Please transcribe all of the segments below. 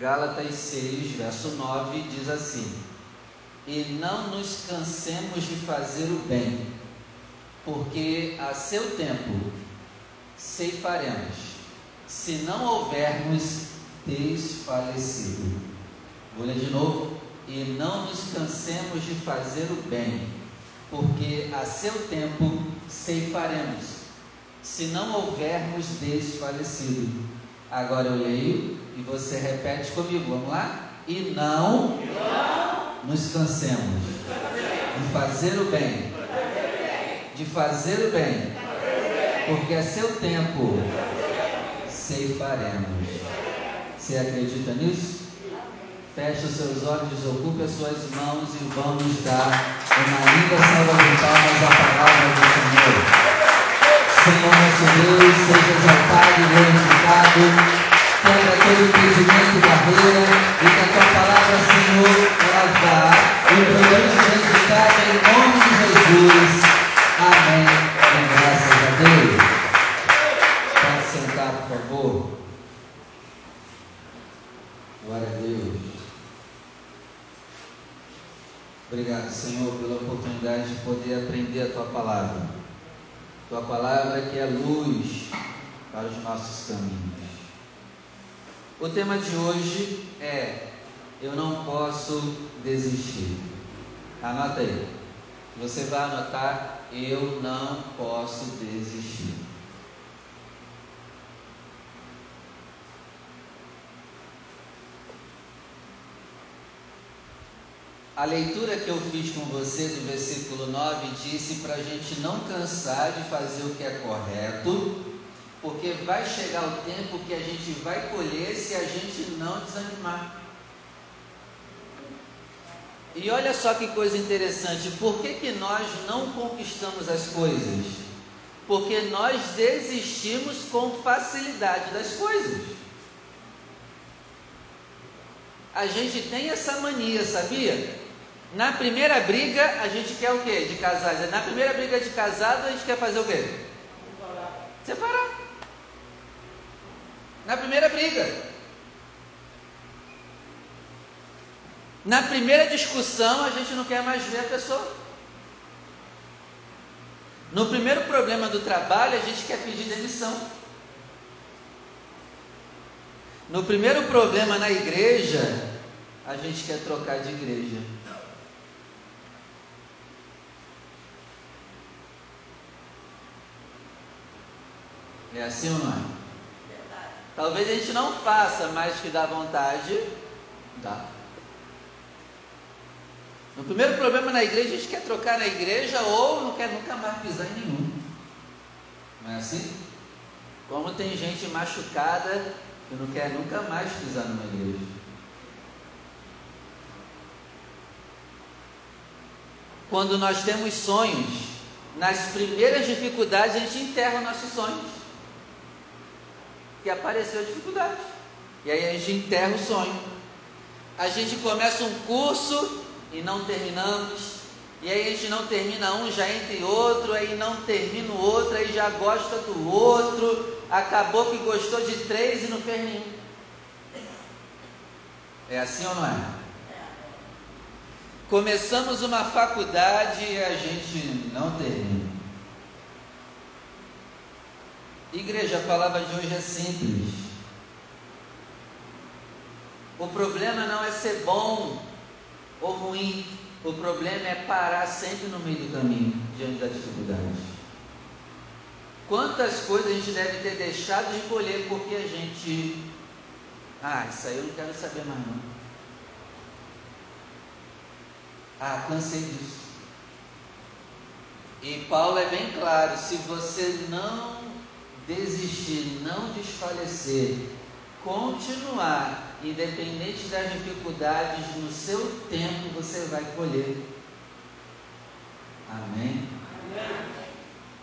Gálatas 6, verso 9 diz assim: E não nos cansemos de fazer o bem, porque a seu tempo ceifaremos, se não houvermos desfalecido. Vou ler de novo. E não nos cansemos de fazer o bem, porque a seu tempo ceifaremos, se não houvermos desfalecido. Agora eu leio e você repete comigo, vamos lá? E não, nos cansemos de fazer o bem, de fazer o bem, porque a seu tempo ceifaremos. Você acredita nisso? Feche os seus olhos, desocupe as suas mãos e vamos dar uma linda salva de palmas à palavra do Senhor. Senhor nosso Deus, seja exaltado e glorificado. Quebra todo impedimento barreira e que a tua palavra, Senhor, ela vá e produza resultado em nome de Jesus. Amém. E graças a Deus. Pode sentar, por favor. Glória a Deus. Obrigado, Senhor, pela oportunidade de poder aprender a tua palavra. Tua palavra que é luz para os nossos caminhos. O tema de hoje é Eu não posso desistir. Anota aí. Você vai anotar Eu não posso desistir. A leitura que eu fiz com você do versículo 9 disse para a gente não cansar de fazer o que é correto, porque vai chegar o tempo que a gente vai colher se a gente não desanimar. E olha só que coisa interessante, por que, que nós não conquistamos as coisas? Porque nós desistimos com facilidade das coisas. A gente tem essa mania, sabia? Na primeira briga, a gente quer o quê? De casais. Na primeira briga de casado, a gente quer fazer o quê? Separar. Separar. Na primeira briga. Na primeira discussão, a gente não quer mais ver a pessoa. No primeiro problema do trabalho, a gente quer pedir demissão. No primeiro problema na igreja, a gente quer trocar de igreja. É assim ou não é? Talvez a gente não faça mais que dá vontade, dá. No primeiro problema na igreja, a gente quer trocar na igreja ou não quer nunca mais pisar em nenhum. Não é assim? Como tem gente machucada que não quer nunca mais pisar numa igreja. Quando nós temos sonhos, nas primeiras dificuldades a gente enterra nossos sonhos que apareceu a dificuldade. E aí a gente enterra o sonho. A gente começa um curso e não terminamos. E aí a gente não termina um, já entra em outro, aí não termina o outro, aí já gosta do outro. Acabou que gostou de três e não fez nenhum. É assim ou não é? Começamos uma faculdade e a gente não termina. Igreja, a palavra de hoje é simples. O problema não é ser bom ou ruim, o problema é parar sempre no meio do caminho, diante da dificuldade. Quantas coisas a gente deve ter deixado de colher porque a gente. Ah, isso aí eu não quero saber mais não. Ah, cansei disso. E Paulo é bem claro: se você não desistir, não desfalecer, continuar, independente das dificuldades, no seu tempo você vai colher. Amém? Amém?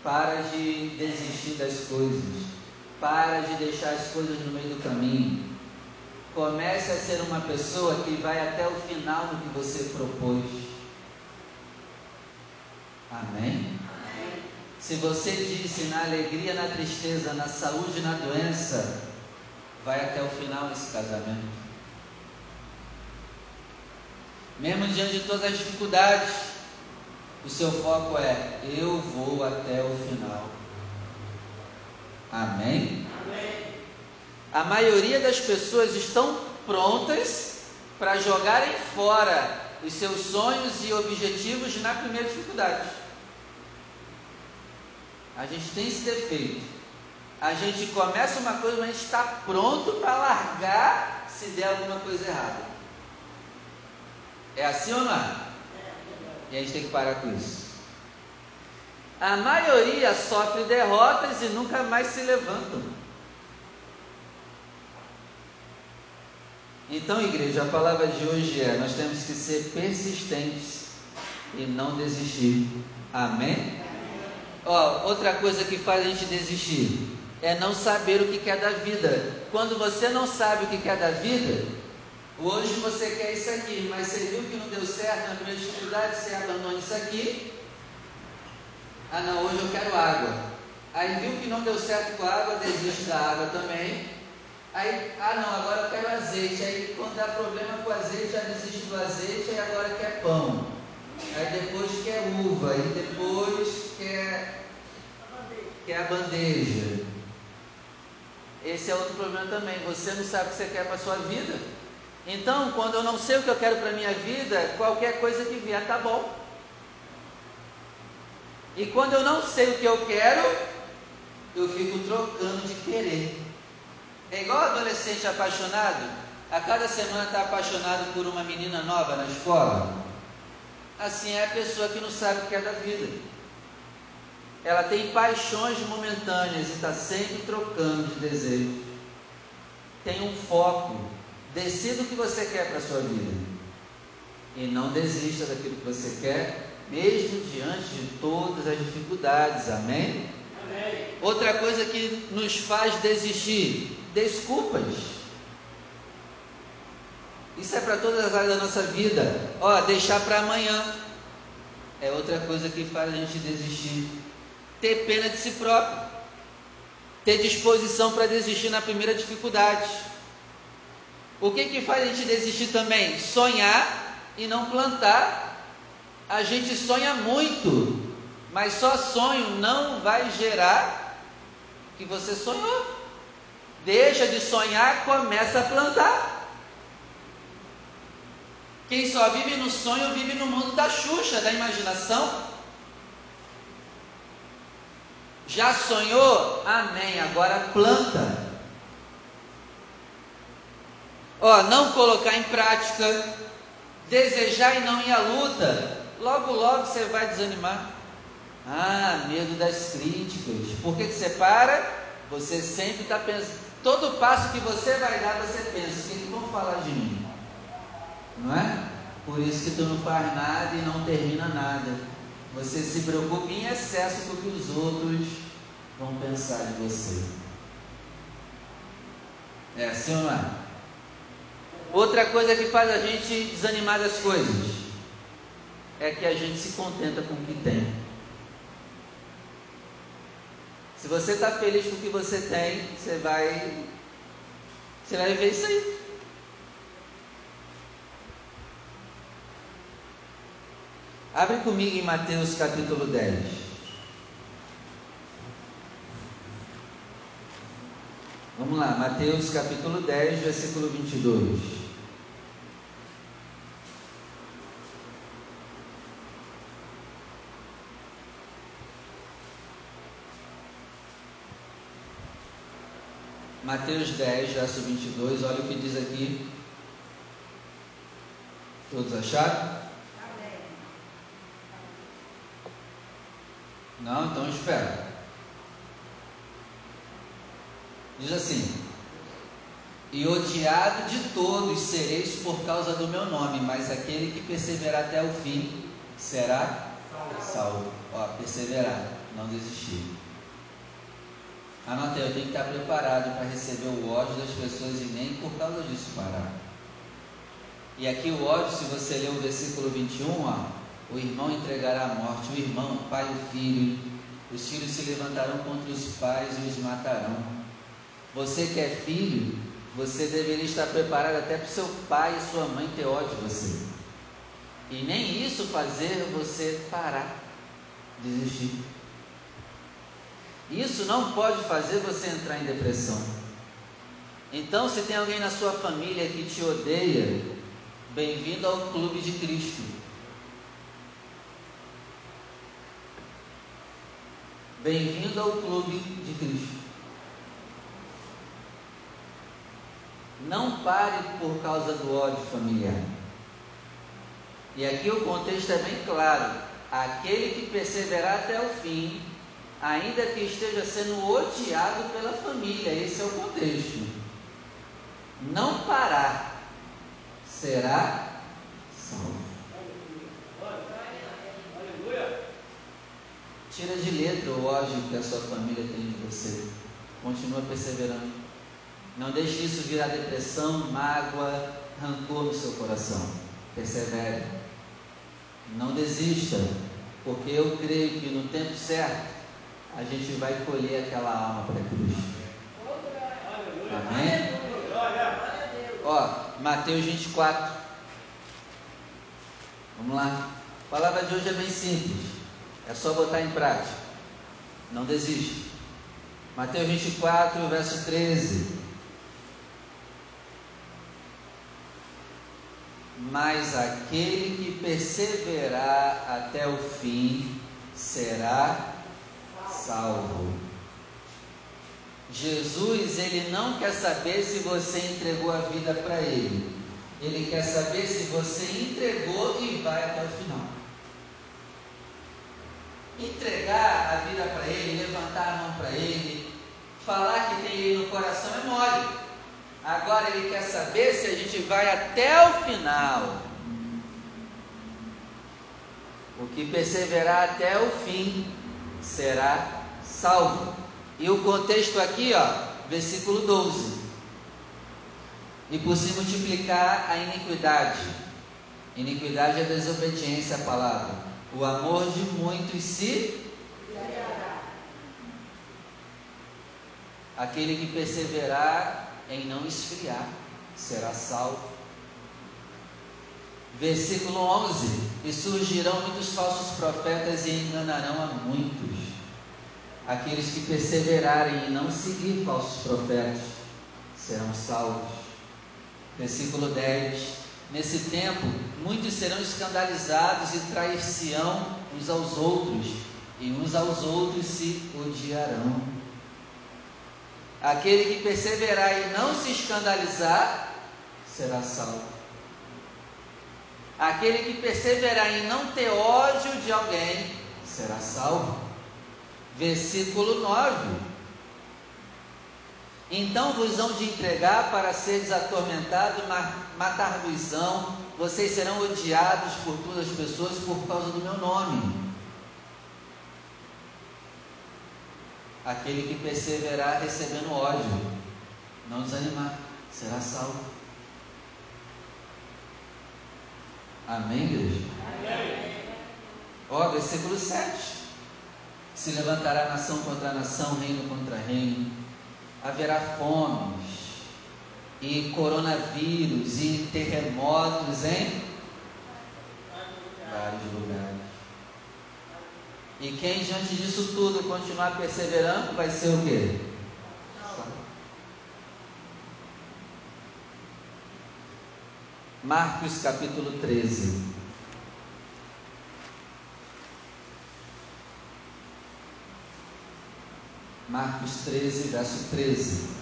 Para de desistir das coisas, para de deixar as coisas no meio do caminho. Comece a ser uma pessoa que vai até o final do que você propôs. Amém? Se você disse na alegria, na tristeza, na saúde, na doença, vai até o final desse casamento. Mesmo diante de todas as dificuldades, o seu foco é: eu vou até o final. Amém? Amém. A maioria das pessoas estão prontas para jogarem fora os seus sonhos e objetivos na primeira dificuldade. A gente tem esse defeito. A gente começa uma coisa, mas a gente está pronto para largar se der alguma coisa errada. É assim ou não? É? E a gente tem que parar com isso. A maioria sofre derrotas e nunca mais se levantam. Então, igreja, a palavra de hoje é: nós temos que ser persistentes e não desistir. Amém? Ó, outra coisa que faz a gente desistir é não saber o que quer da vida. Quando você não sabe o que quer da vida, hoje você quer isso aqui, mas você viu que não deu certo na primeira dificuldade, você abandona isso aqui. Ah, não, hoje eu quero água. Aí viu que não deu certo com a água, desiste da água também. Aí, ah não, agora eu quero azeite. Aí quando dá problema com o azeite, já desiste do azeite, aí agora quer pão. Aí depois quer uva, e depois quer, quer a bandeja. Esse é outro problema também. Você não sabe o que você quer para a sua vida. Então, quando eu não sei o que eu quero para a minha vida, qualquer coisa que vier tá bom. E quando eu não sei o que eu quero, eu fico trocando de querer. É igual adolescente apaixonado, a cada semana está apaixonado por uma menina nova na escola. Assim é a pessoa que não sabe o que é da vida. Ela tem paixões momentâneas e está sempre trocando de desejo. Tem um foco. Decida o que você quer para a sua vida. E não desista daquilo que você quer, mesmo diante de todas as dificuldades. Amém? Amém. Outra coisa que nos faz desistir: desculpas. Isso é para todas as áreas da nossa vida. Ó, deixar para amanhã é outra coisa que faz a gente desistir. Ter pena de si próprio. Ter disposição para desistir na primeira dificuldade. O que que faz a gente desistir também? Sonhar e não plantar. A gente sonha muito, mas só sonho não vai gerar que você sonhou. Deixa de sonhar, começa a plantar. Quem só vive no sonho vive no mundo da Xuxa, da imaginação. Já sonhou? Amém. Agora planta. Ó, não colocar em prática, desejar e não ir à luta, logo logo você vai desanimar. Ah, medo das críticas. Por que, que você para? Você sempre está pensando. Todo passo que você vai dar, você pensa: o que, vão falar de mim? Não é? Por isso que tu não faz nada e não termina nada. Você se preocupa em excesso com o que os outros vão pensar de você. É assim ou não é? Outra coisa que faz a gente desanimar das coisas é que a gente se contenta com o que tem. Se você está feliz com o que você tem, você vai, você vai ver isso aí. Abre comigo em Mateus capítulo 10. Vamos lá, Mateus capítulo 10, versículo 22. Mateus 10, verso 22, olha o que diz aqui. Todos acharam? Não, então espera. Diz assim: E odiado de todos sereis por causa do meu nome, mas aquele que perseverar até o fim será salvo. Ó, perseverar, não desistir. Anota aí, eu tenho que estar preparado para receber o ódio das pessoas e nem por causa disso parar. E aqui o ódio, se você ler o versículo 21, ó, o irmão entregará a morte, o irmão, o pai, o filho. Os filhos se levantarão contra os pais e os matarão. Você que é filho, você deveria estar preparado até para o seu pai e sua mãe ter ódio de você. E nem isso fazer você parar, desistir. Isso não pode fazer você entrar em depressão. Então, se tem alguém na sua família que te odeia, bem-vindo ao clube de Cristo. Bem-vindo ao clube de Cristo. Não pare por causa do ódio familiar. E aqui o contexto é bem claro: aquele que perseverar até o fim, ainda que esteja sendo odiado pela família, esse é o contexto. Não parar, será salvo. Tira de letra o ódio que a sua família tem de você. Continua perseverando. Não deixe isso virar depressão, mágoa, rancor no seu coração. Persevere. Não desista, porque eu creio que no tempo certo a gente vai colher aquela alma para Cristo. Amém? Ó, Mateus 24. Vamos lá. A palavra de hoje é bem simples. É só botar em prática. Não desiste. Mateus 24, verso 13. Mas aquele que perseverar até o fim será salvo. Jesus, ele não quer saber se você entregou a vida para ele. Ele quer saber se você entregou e vai até o final. Entregar a vida para ele, levantar a mão para ele, falar que tem ele no coração é mole. Agora ele quer saber se a gente vai até o final. O que perseverar até o fim será salvo. E o contexto aqui, ó, versículo 12. E por se multiplicar a iniquidade. Iniquidade é desobediência à palavra. O amor de muitos se Aquele que perseverar em não esfriar será salvo. Versículo 11: E surgirão muitos falsos profetas e enganarão a muitos. Aqueles que perseverarem em não seguir falsos profetas serão salvos. Versículo 10: Nesse tempo, muitos serão escandalizados e trair-se-ão uns aos outros, e uns aos outros se odiarão. Aquele que perseverar e não se escandalizar será salvo. Aquele que perseverar em não ter ódio de alguém será salvo. Versículo 9. Então vos hão de entregar para seres atormentados, matar-vos-ão, vocês serão odiados por todas as pessoas por causa do meu nome. Aquele que perseverar recebendo ódio, não desanimar, será salvo. Amém, igreja? Amém. Ó, versículo 7. Se levantará nação contra nação, reino contra reino. Haverá fomes e coronavírus e terremotos em vários lugares. E quem diante disso tudo continuar perseverando vai ser o quê? Marcos capítulo 13. Marcos 13, verso 13.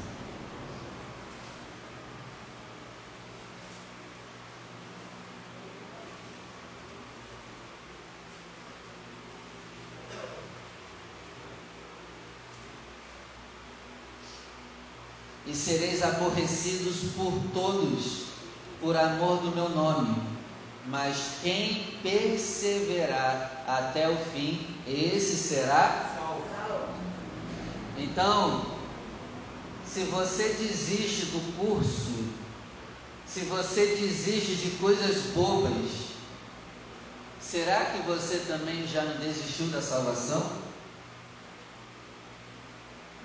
E sereis aborrecidos por todos por amor do meu nome. Mas quem perseverar até o fim, esse será. Então, se você desiste do curso, se você desiste de coisas bobas, será que você também já não desistiu da salvação?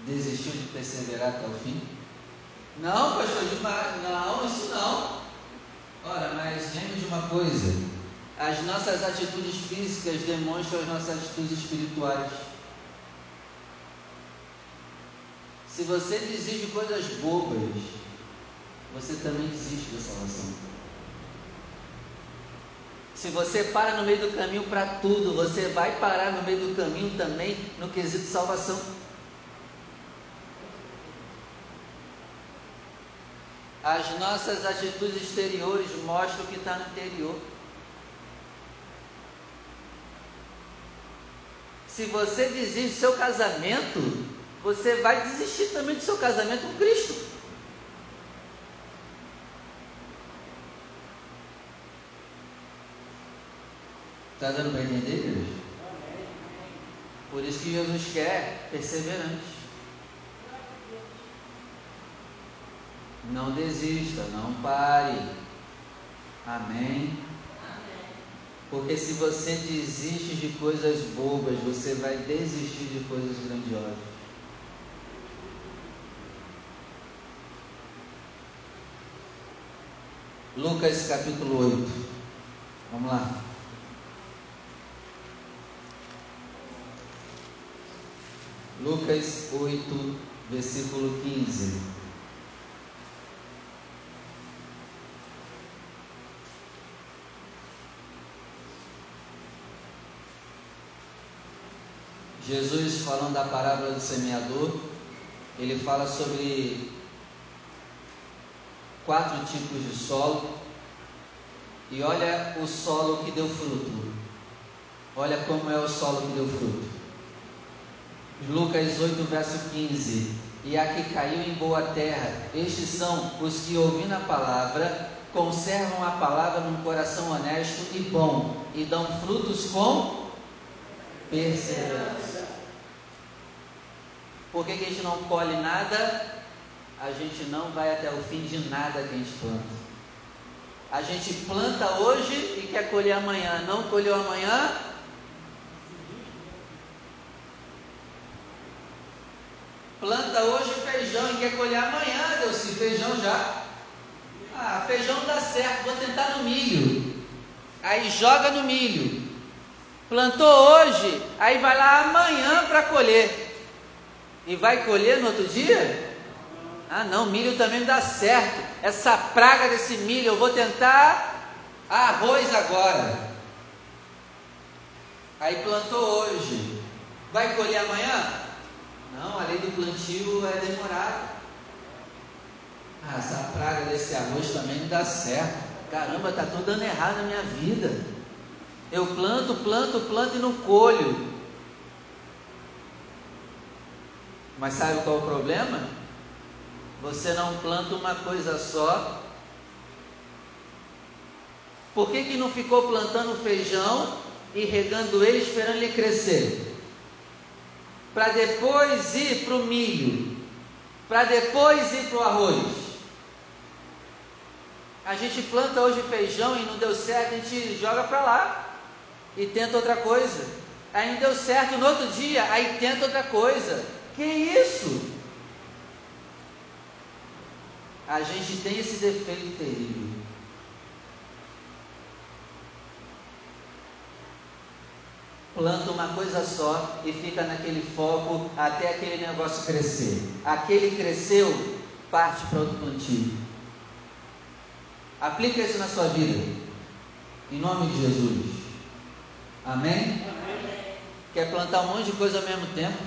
Desistiu de perseverar até o fim? Não, pastor, não, isso não. Ora, mas lembre de uma coisa: As nossas atitudes físicas demonstram as nossas atitudes espirituais. Se você desiste de coisas bobas, você também desiste da salvação. Se você para no meio do caminho para tudo, você vai parar no meio do caminho também no quesito salvação. As nossas atitudes exteriores mostram o que está no interior. Se você desiste do seu casamento, você vai desistir também do seu casamento com Cristo. Está dando para entender, igreja? Por isso que Jesus quer perseverantes. Não desista, não pare. Amém. Porque se você desiste de coisas bobas, você vai desistir de coisas grandiosas. Lucas capítulo 8. Vamos lá. Lucas 8, versículo 15. Jesus falando da parábola do semeador, ele fala sobre quatro tipos de solo. E olha o solo que deu fruto. Olha como é o solo que deu fruto. Lucas 8, verso 15. E a que caiu em boa terra, estes são os que, ouvindo a palavra, conservam a palavra num coração honesto e bom, e dão frutos com perseverança. Por que, que a gente não colhe nada? A gente não vai até o fim de nada que a gente planta. A gente planta hoje e quer colher amanhã. Não colheu amanhã? Planta hoje feijão e quer colher amanhã, Deus, se feijão já. Ah, feijão dá certo, vou tentar no milho. Aí joga no milho. Plantou hoje, aí vai lá amanhã para colher. E vai colher no outro dia? Ah, não, milho também não dá certo. Essa praga desse milho, eu vou tentar arroz agora. Aí plantou hoje. Vai colher amanhã? Não, a lei do plantio é demorada. Ah, essa praga desse arroz também não dá certo. Caramba, tá tudo dando errado na minha vida. Eu planto, planto, planto e não colho. Mas sabe qual é o problema? Você não planta uma coisa só. Por que, que não ficou plantando feijão e regando ele esperando ele crescer? Para depois ir para o milho, para depois ir para o arroz. A gente planta hoje feijão e não deu certo, a gente joga para lá e tenta outra coisa. Aí não deu certo no outro dia, aí tenta outra coisa. Que isso? A gente tem esse defeito terrível. Planta uma coisa só e fica naquele foco até aquele negócio crescer. Aquele cresceu, parte para outro plantio. Aplica isso na sua vida. Em nome de Jesus. Amém? Amém? Quer plantar um monte de coisa ao mesmo tempo?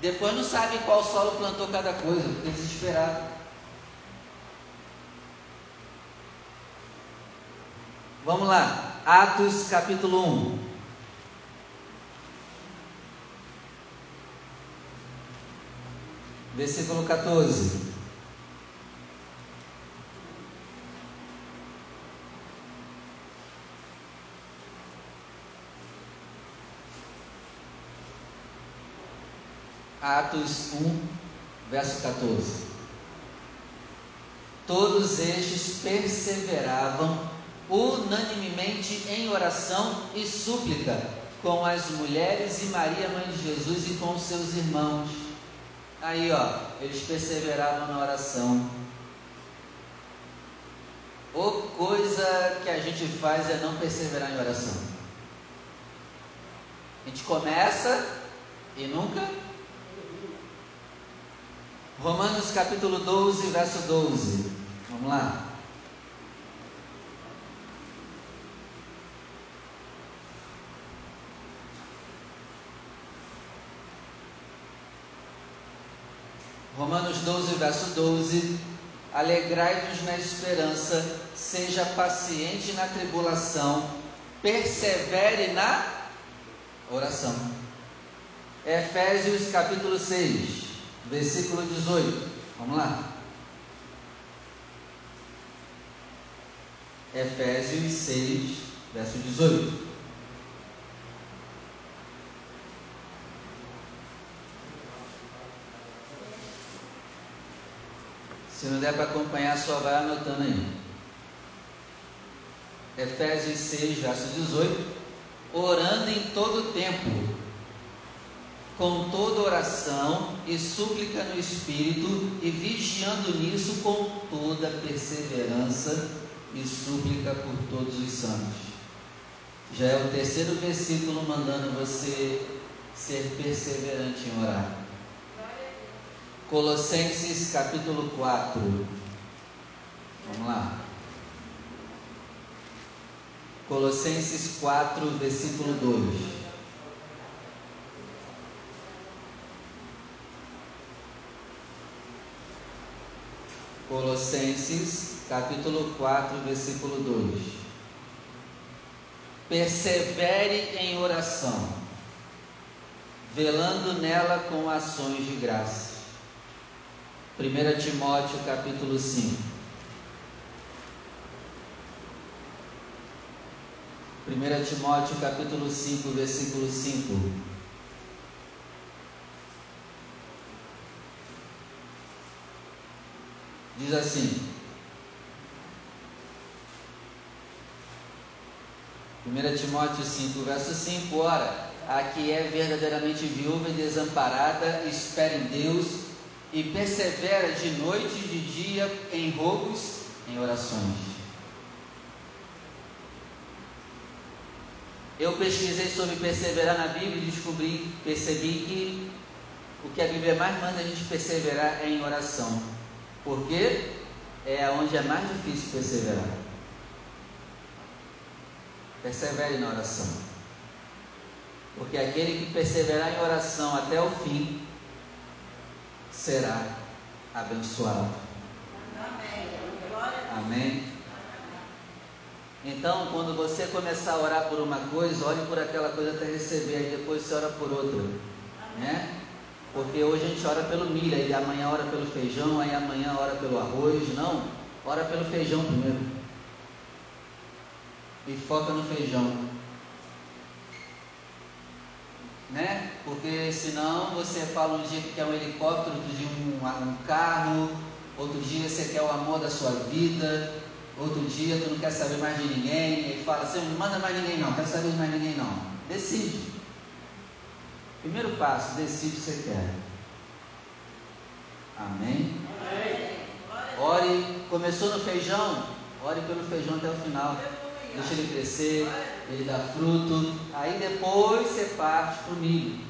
Depois não sabe qual solo plantou cada coisa, fica desesperado. Vamos lá, Atos capítulo 1. Versículo 14. Atos 1, verso 14. Todos estes perseveravam unanimemente em oração e súplica com as mulheres e Maria, mãe de Jesus, e com seus irmãos. Aí, ó, eles perseveravam na oração. ou coisa que a gente faz é não perseverar em oração. A gente começa e nunca. Romanos capítulo 12, verso 12. Vamos lá. Romanos 12, verso 12. Alegrai-vos na esperança, seja paciente na tribulação, persevere na oração. Efésios capítulo 6, versículo 18. Vamos lá. Efésios 6, verso 18. Se não der para acompanhar, só vai anotando aí. Efésios 6, verso 18. Orando em todo tempo, com toda oração e súplica no Espírito, e vigiando nisso com toda perseverança e súplica por todos os santos. Já é o terceiro versículo mandando você ser perseverante em orar. Colossenses capítulo 4. Vamos lá. Colossenses 4, versículo 2. Colossenses, capítulo 4, versículo 2. Persevere em oração, velando nela com ações de graça 1 Timóteo capítulo 5. 1 Timóteo capítulo 5, versículo 5. Diz assim: 1 Timóteo 5, verso 5: Ora, a que é verdadeiramente viúva e desamparada, espere em Deus e persevera de noite e de dia em rogos, em orações. Eu pesquisei sobre perseverar na Bíblia e descobri, percebi que o que a Bíblia mais manda a gente perseverar é em oração. Porque é onde é mais difícil perseverar. Persevere na oração. Porque aquele que perseverar em oração até o fim, será abençoado. Amém. Então, quando você começar a orar por uma coisa, ore por aquela coisa até receber, aí depois você ora por outra, né? Porque hoje a gente ora pelo milho, aí amanhã ora pelo feijão, aí amanhã ora pelo arroz, não, ora pelo feijão primeiro. E foca no feijão né? Porque senão você fala um dia que quer um helicóptero, outro dia um, um carro, outro dia você quer o amor da sua vida, outro dia tu não quer saber mais de ninguém, e fala assim, não manda mais ninguém não, quero saber de mais ninguém não. Decide. Primeiro passo, decide o que você quer. Amém? Amém. Ore, começou no feijão, ore pelo feijão até o final deixa ele crescer, ele dá fruto, aí depois você parte para o milho.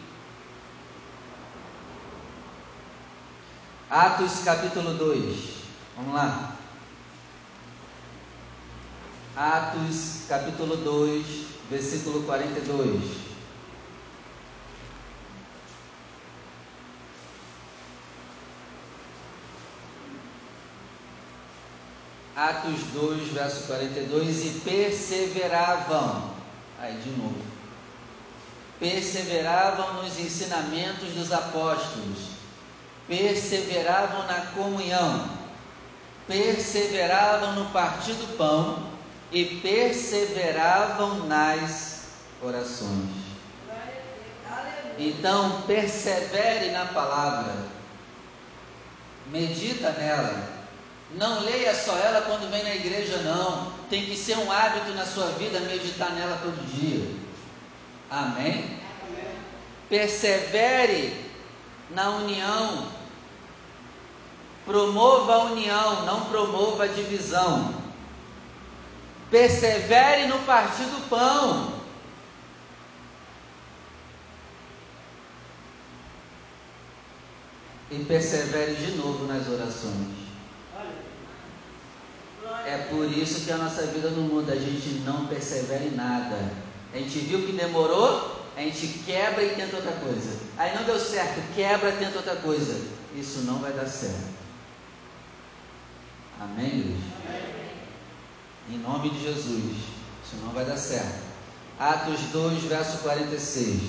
Atos capítulo 2, vamos lá. Atos capítulo 2, versículo 42. Atos 2, verso 42, e perseveravam, aí de novo, perseveravam nos ensinamentos dos apóstolos, perseveravam na comunhão, perseveravam no partir do pão e perseveravam nas orações. Então, persevere na palavra, medita nela não leia só ela quando vem na igreja, não. Tem que ser um hábito na sua vida meditar nela todo dia. Amém? Persevere na união. Promova a união, não promova a divisão. Persevere no partir do pão. E persevere de novo nas orações. É por isso que a nossa vida não muda, a gente não persevera em nada. A gente viu que demorou, a gente quebra e tenta outra coisa. Aí não deu certo, quebra, tenta outra coisa. Isso não vai dar certo. Amém? Amém. Em nome de Jesus. Isso não vai dar certo. Atos 2, verso 46.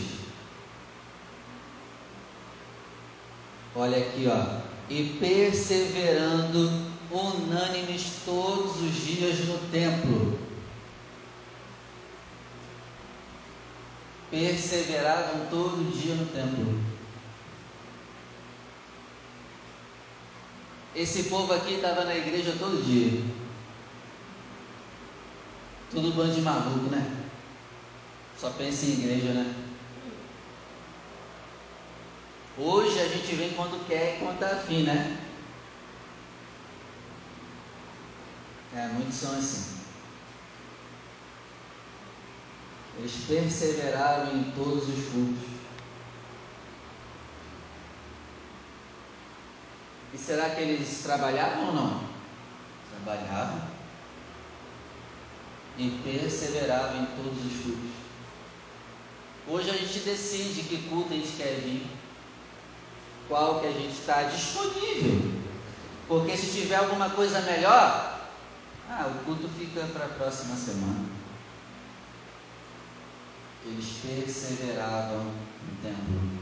Olha aqui, ó. E perseverando unânimes todos os dias no templo. Perseveravam todo dia no templo. Esse povo aqui estava na igreja todo dia. Tudo bando de maluco, né? Só pensa em igreja, né? Hoje a gente vem quando quer e quando está afim, né? É, muitos são assim. Eles perseveraram em todos os cultos. E será que eles trabalhavam ou não? Trabalhavam. E perseveravam em todos os cultos. Hoje a gente decide que culto a gente quer vir. Qual que a gente está disponível. Porque se tiver alguma coisa melhor, ah, o culto fica para a próxima semana. Eles perseveravam no templo.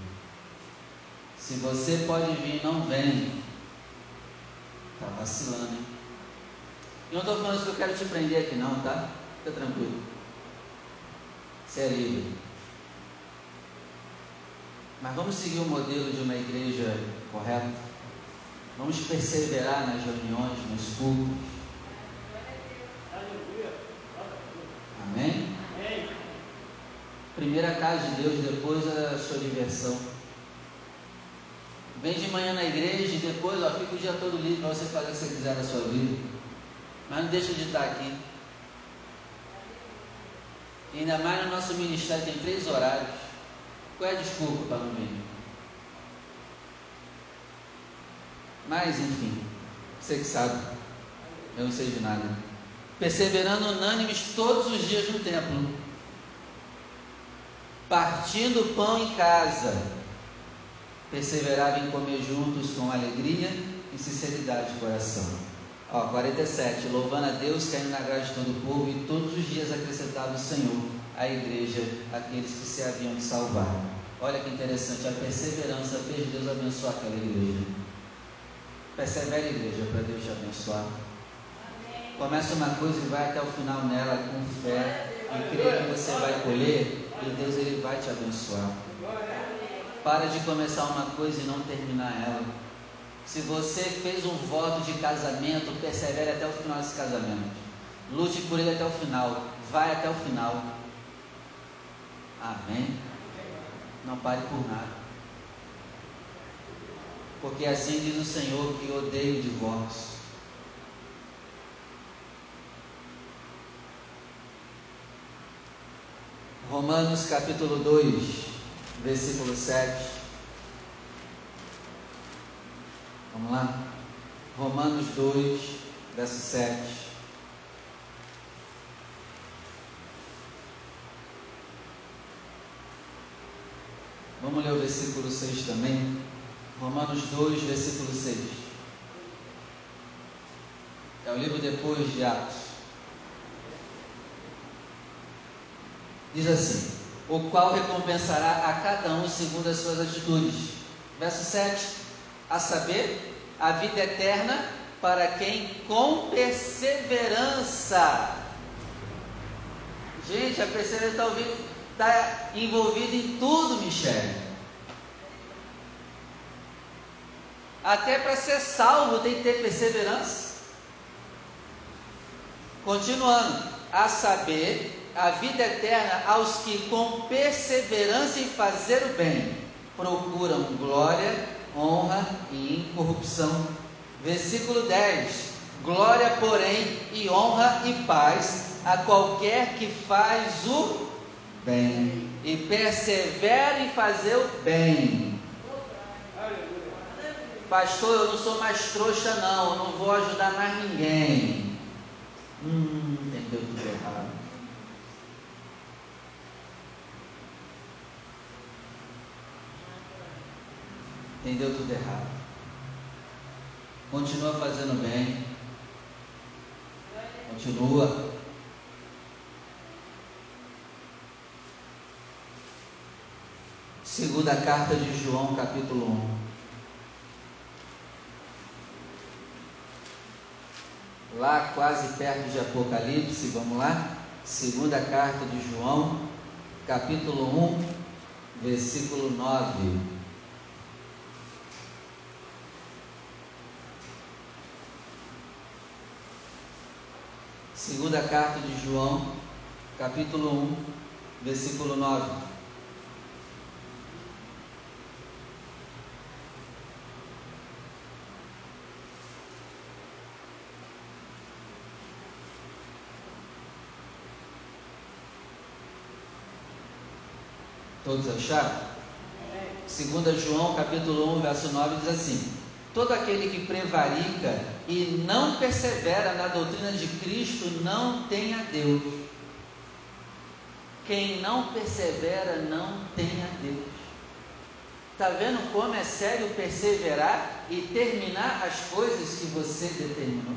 Se você pode vir não vem, está vacilando, hein? E não estou falando isso que eu quero te prender aqui, não, tá? Fica tranquilo. Você é livre. Mas vamos seguir o modelo de uma igreja correta? Vamos perseverar nas reuniões, nos cultos Amém? Amém? Primeira casa de Deus, depois a sua diversão. Vem de manhã na igreja e depois ó, fica o dia todo livre para você fazer o que você quiser na sua vida. Mas não deixa de estar aqui. E ainda mais no nosso ministério tem três horários. Qual é a desculpa para não vir? Mas enfim, você que sabe, eu não sei de nada perseverando unânimes todos os dias no templo, partindo o pão em casa, perseveravam em comer juntos com alegria e sinceridade de coração. Ó, 47, louvando a Deus, caindo na graça de todo o povo, e todos os dias acrescentava o Senhor à igreja aqueles que se haviam de salvar. Olha que interessante, a perseverança fez Deus abençoar aquela igreja. Persevere, igreja, para Deus te abençoar. Começa uma coisa e vai até o final nela com fé e crê que você vai colher e Deus ele vai te abençoar. Para de começar uma coisa e não terminar ela. Se você fez um voto de casamento, persevere até o final desse casamento. Lute por ele até o final. Vai até o final. Amém? Não pare por nada. Porque assim diz o Senhor que odeia o divórcio. Romanos capítulo 2, versículo 7. Vamos lá? Romanos 2, verso 7. Vamos ler o versículo 6 também. Romanos 2, versículo 6. É o livro depois de Atos. Diz assim: O qual recompensará a cada um segundo as suas atitudes. Verso 7: A saber, a vida eterna para quem com perseverança. Gente, a perseverança está tá envolvida em tudo, Michele. Até para ser salvo tem que ter perseverança. Continuando, a saber, a vida eterna aos que, com perseverança em fazer o bem, procuram glória, honra e incorrupção. Versículo 10: Glória, porém, e honra e paz a qualquer que faz o bem e persevera em fazer o bem. Pastor, eu não sou mais trouxa, não, eu não vou ajudar mais ninguém. Hum, entendeu tudo errado. Entendeu tudo errado. Continua fazendo bem. Continua. Segunda carta de João, capítulo 1. Lá quase perto de Apocalipse, vamos lá? Segunda carta de João, capítulo 1, versículo 9. Segunda carta de João, capítulo 1, versículo 9. Todos acharam? Segunda João, capítulo 1, verso 9 diz assim: Todo aquele que prevarica e não persevera na doutrina de Cristo não tem a Deus. Quem não persevera não tem a Deus. Está vendo como é sério perseverar e terminar as coisas que você determinou?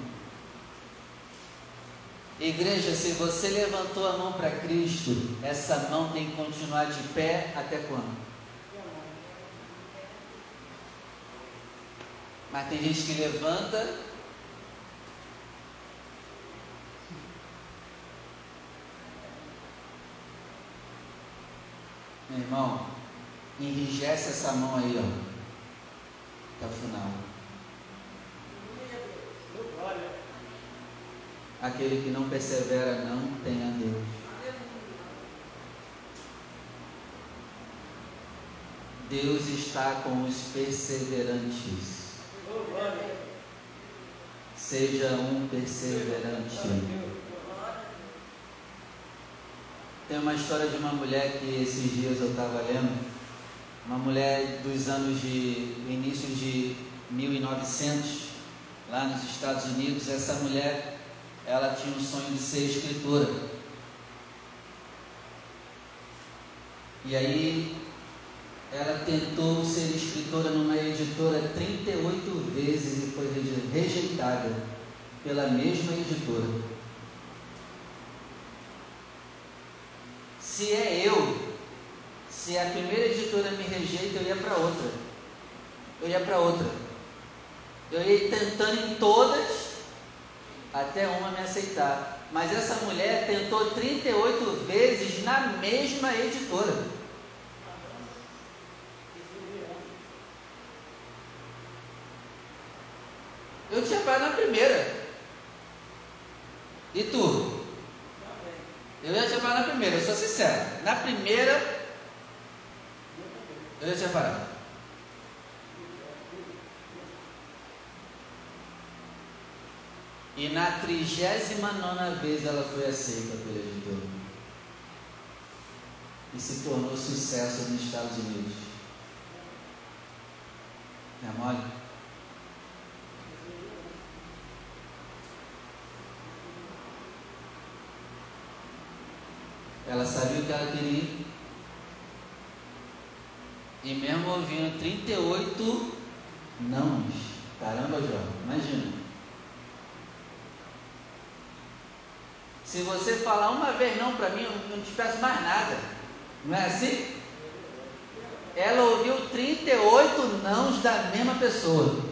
Igreja, se você levantou a mão para Cristo, essa mão tem que continuar de pé até quando? Mas tem gente que levanta. Meu irmão, enrijece essa mão aí, ó. Até o final. Aquele que não persevera não tem a Deus. Deus está com os perseverantes. Seja um perseverante. Tem uma história de uma mulher que esses dias eu estava lendo, uma mulher dos anos de início de 1900, lá nos Estados Unidos. Essa mulher, ela tinha um sonho de ser escritora. E aí ela tentou ser escritora numa editora 38 vezes e foi rejeitada pela mesma editora. Se é eu, se a primeira editora me rejeita, eu ia para outra. Eu ia para outra. Eu ia tentando em todas até uma me aceitar. Mas essa mulher tentou 38 vezes na mesma editora. Tinha parado na primeira. E tu? Eu já tinha parado na primeira, eu sou sincero. Na primeira, eu já tinha parado. E na trigésima nona vez ela foi aceita pela editora. E se tornou sucesso nos Estados Unidos. É mole? Ela sabia o que ela queria. E mesmo ouvindo 38 nãos. Caramba, João, imagina. Se você falar uma vez não para mim, eu não te peço mais nada. Não é assim? Ela ouviu 38 nãos da mesma pessoa.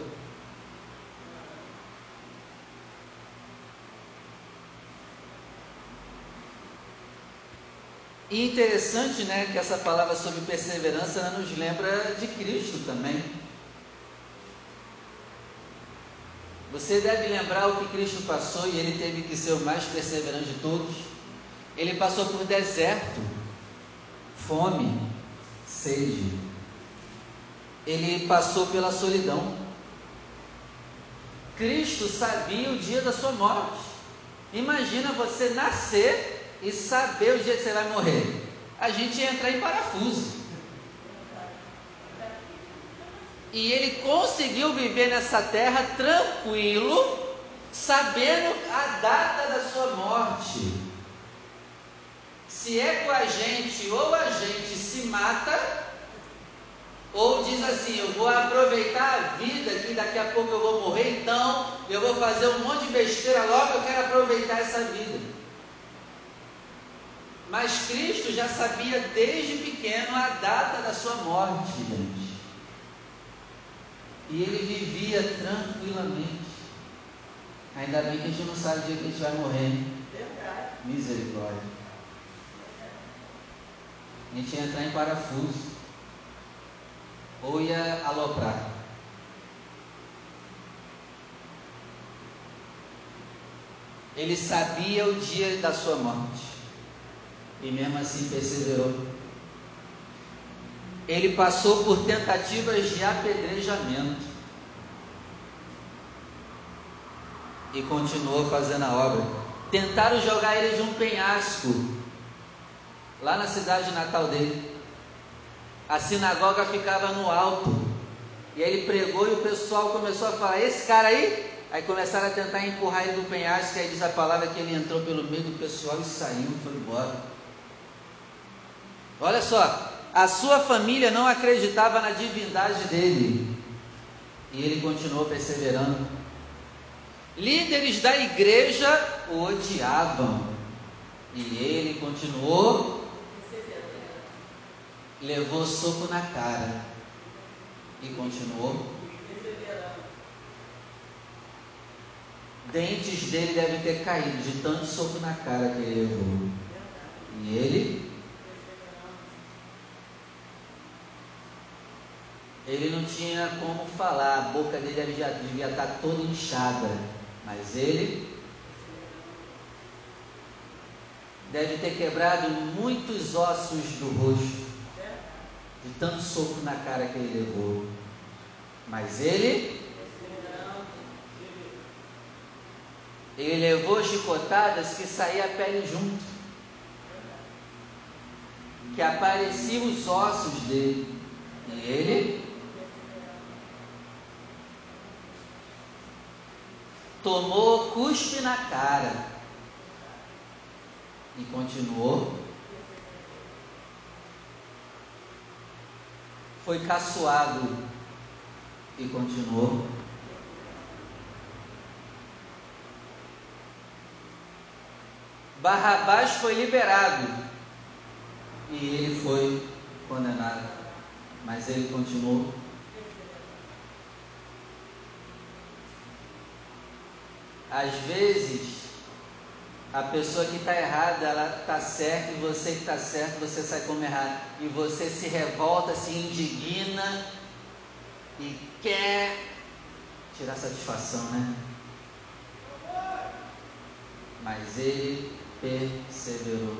E interessante, né, que essa palavra sobre perseverança nos lembra de Cristo também. Você deve lembrar o que Cristo passou e ele teve que ser o mais perseverante de todos. Ele passou por deserto, fome, sede. Ele passou pela solidão. Cristo sabia o dia da sua morte. Imagina você nascer e saber o dia que você vai morrer. A gente ia entrar em parafuso. E ele conseguiu viver nessa terra tranquilo, sabendo a data da sua morte. Se é com a gente ou a gente se mata, ou diz assim: Eu vou aproveitar a vida, que daqui a pouco eu vou morrer, então eu vou fazer um monte de besteira logo, eu quero aproveitar essa vida. Mas Cristo já sabia desde pequeno a data da sua morte, gente. E ele vivia tranquilamente. Ainda bem que a gente não sabe o dia que a gente vai morrer. Misericórdia. A gente ia entrar em parafuso. Ou ia aloprar. Ele sabia o dia da sua morte. E mesmo assim perseverou ele passou por tentativas de apedrejamento e continuou fazendo a obra. Tentaram jogar ele de um penhasco lá na cidade natal dele. A sinagoga ficava no alto. E ele pregou e o pessoal começou a falar: Esse cara aí? Aí começaram a tentar empurrar ele do penhasco. Aí diz a palavra que ele entrou pelo meio do pessoal e saiu, foi embora. Olha só, a sua família não acreditava na divindade dele. E ele continuou perseverando. Líderes da igreja o odiavam. E ele continuou. Levou soco na cara. E continuou. Dentes dele devem ter caído de tanto soco na cara que ele levou. E ele Ele não tinha como falar, a boca dele já devia estar toda inchada, mas ele deve ter quebrado muitos ossos do rosto, de tanto soco na cara que ele levou. Mas ele, ele levou chicotadas que saía a pele junto, que apareciam os ossos dele. E ele tomou cuspe na cara e continuou. Foi caçoado e continuou. Barrabás foi liberado e ele foi condenado, mas ele continuou Às vezes, a pessoa que está errada, ela está certa, e você que está certo, você sai como errado. E você se revolta, se indigna e quer tirar satisfação, né? Mas ele perseverou.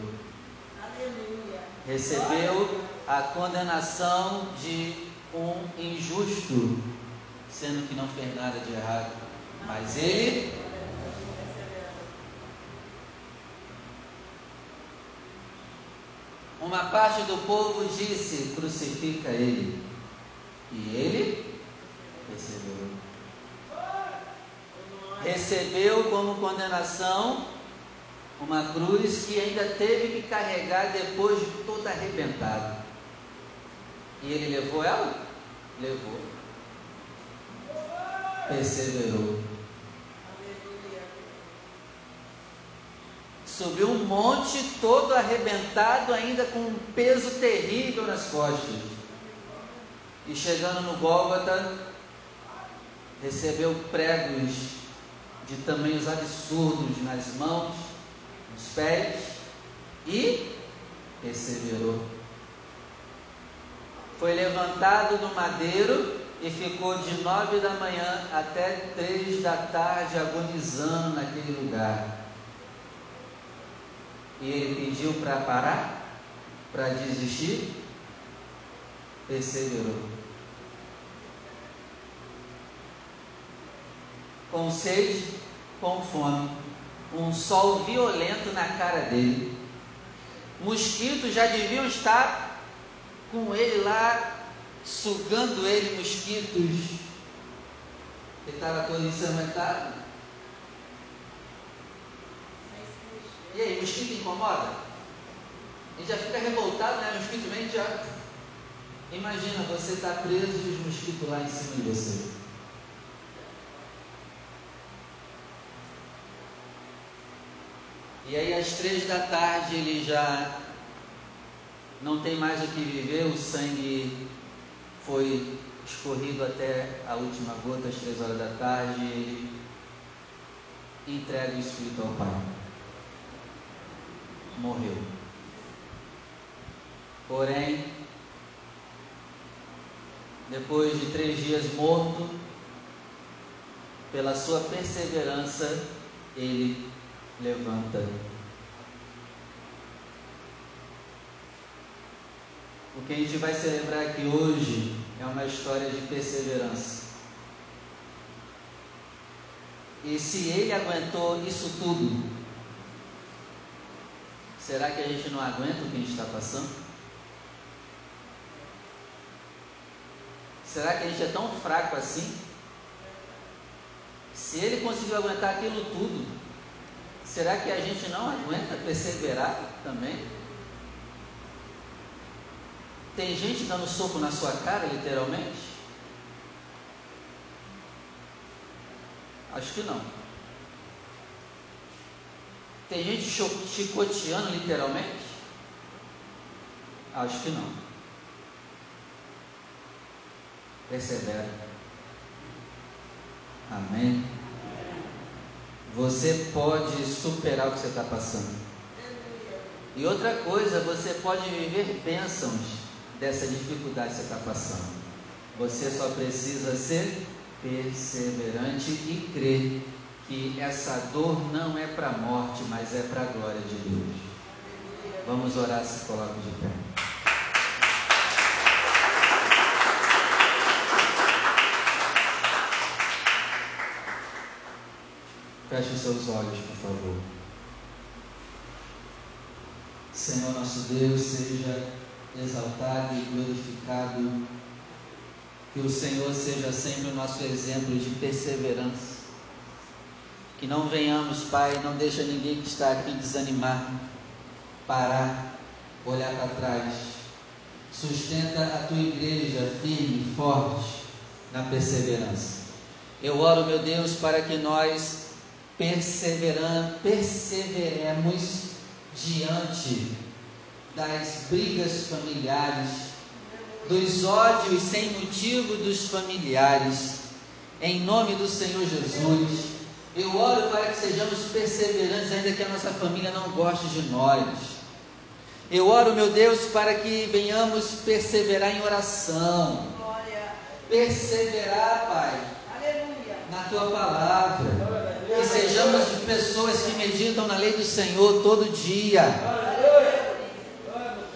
Aleluia. Recebeu a condenação de um injusto, sendo que não fez nada de errado. Mas ele Uma parte do povo disse: crucifica ele. E ele recebeu. Recebeu como condenação uma cruz que ainda teve que carregar depois de todo arrebentado. E ele levou ela? Levou. Perseverou. Subiu um monte todo arrebentado, ainda com um peso terrível nas costas. E chegando no Gólgota, recebeu pregos de tamanhos absurdos nas mãos, nos pés e perseverou. Foi levantado no madeiro e ficou de nove da manhã até três da tarde agonizando naquele lugar e ele pediu para parar, para desistir, perseverou. Com sede, com fome, um sol violento na cara dele. Mosquitos já deviam estar com ele lá, sugando ele, mosquitos. Ele estava todo ensanguentado. E aí, mosquito incomoda? A gente já fica revoltado, né? O mosquito vem já. Imagina, você está preso e os mosquitos lá em cima de você. E aí às três da tarde ele já não tem mais o que viver, o sangue foi escorrido até a última gota, às três horas da tarde, ele entrega o Espírito ao Pai. Morreu. Porém, depois de três dias morto, pela sua perseverança, ele levanta. O que a gente vai celebrar aqui hoje é uma história de perseverança. E se ele aguentou isso tudo, será que a gente não aguenta o que a gente está passando? Será que a gente é tão fraco assim? Se ele conseguiu aguentar aquilo tudo, Será que a gente não aguenta perseverar também? Tem gente dando soco na sua cara, literalmente? Acho que não. Tem gente chicoteando literalmente? Acho que não. Persevera. Amém. Você pode superar o que você está passando. E outra coisa, você pode viver bênçãos dessa dificuldade que você está passando. Você só precisa ser perseverante e crer que essa dor não é para a morte, mas é para a glória de Deus. Vamos orar, se coloca de pé. Feche seus olhos, por favor. Senhor nosso Deus, seja exaltado e glorificado. Que o Senhor seja sempre o nosso exemplo de perseverança. Que não venhamos, Pai, não deixa ninguém que está aqui desanimar, parar, olhar para trás. Sustenta a tua igreja firme, forte, na perseverança. Eu oro, meu Deus, para que nós perseveramos, perseveremos diante das brigas familiares, dos ódios sem motivo dos familiares, em nome do Senhor Jesus. Eu oro para que sejamos perseverantes, ainda que a nossa família não goste de nós. Eu oro, meu Deus, para que venhamos perseverar em oração. Perseverar, Pai, na tua palavra que sejamos pessoas que meditam na lei do Senhor todo dia.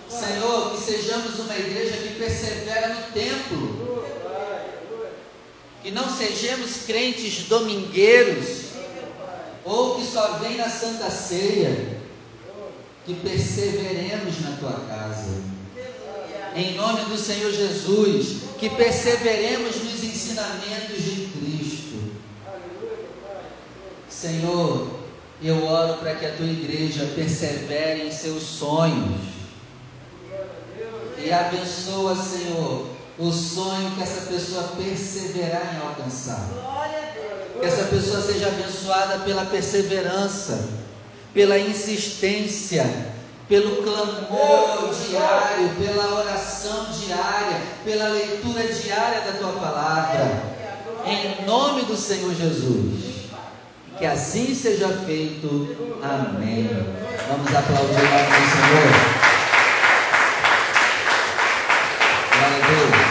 Senhor, que sejamos uma igreja que persevera no templo. Que não sejamos crentes domingueiros ou que só vem na Santa Ceia. Que perseveremos na tua casa. Em nome do Senhor Jesus, que perseveremos nos ensinamentos de Cristo Senhor, eu oro para que a tua igreja persevere em seus sonhos. E abençoa, Senhor, o sonho que essa pessoa perseverar em alcançar. Que essa pessoa seja abençoada pela perseverança, pela insistência, pelo clamor diário, pela oração diária, pela leitura diária da tua palavra. Em nome do Senhor Jesus. Que assim seja feito. Amém. Vamos aplaudir o nome do Senhor. Glória a Deus.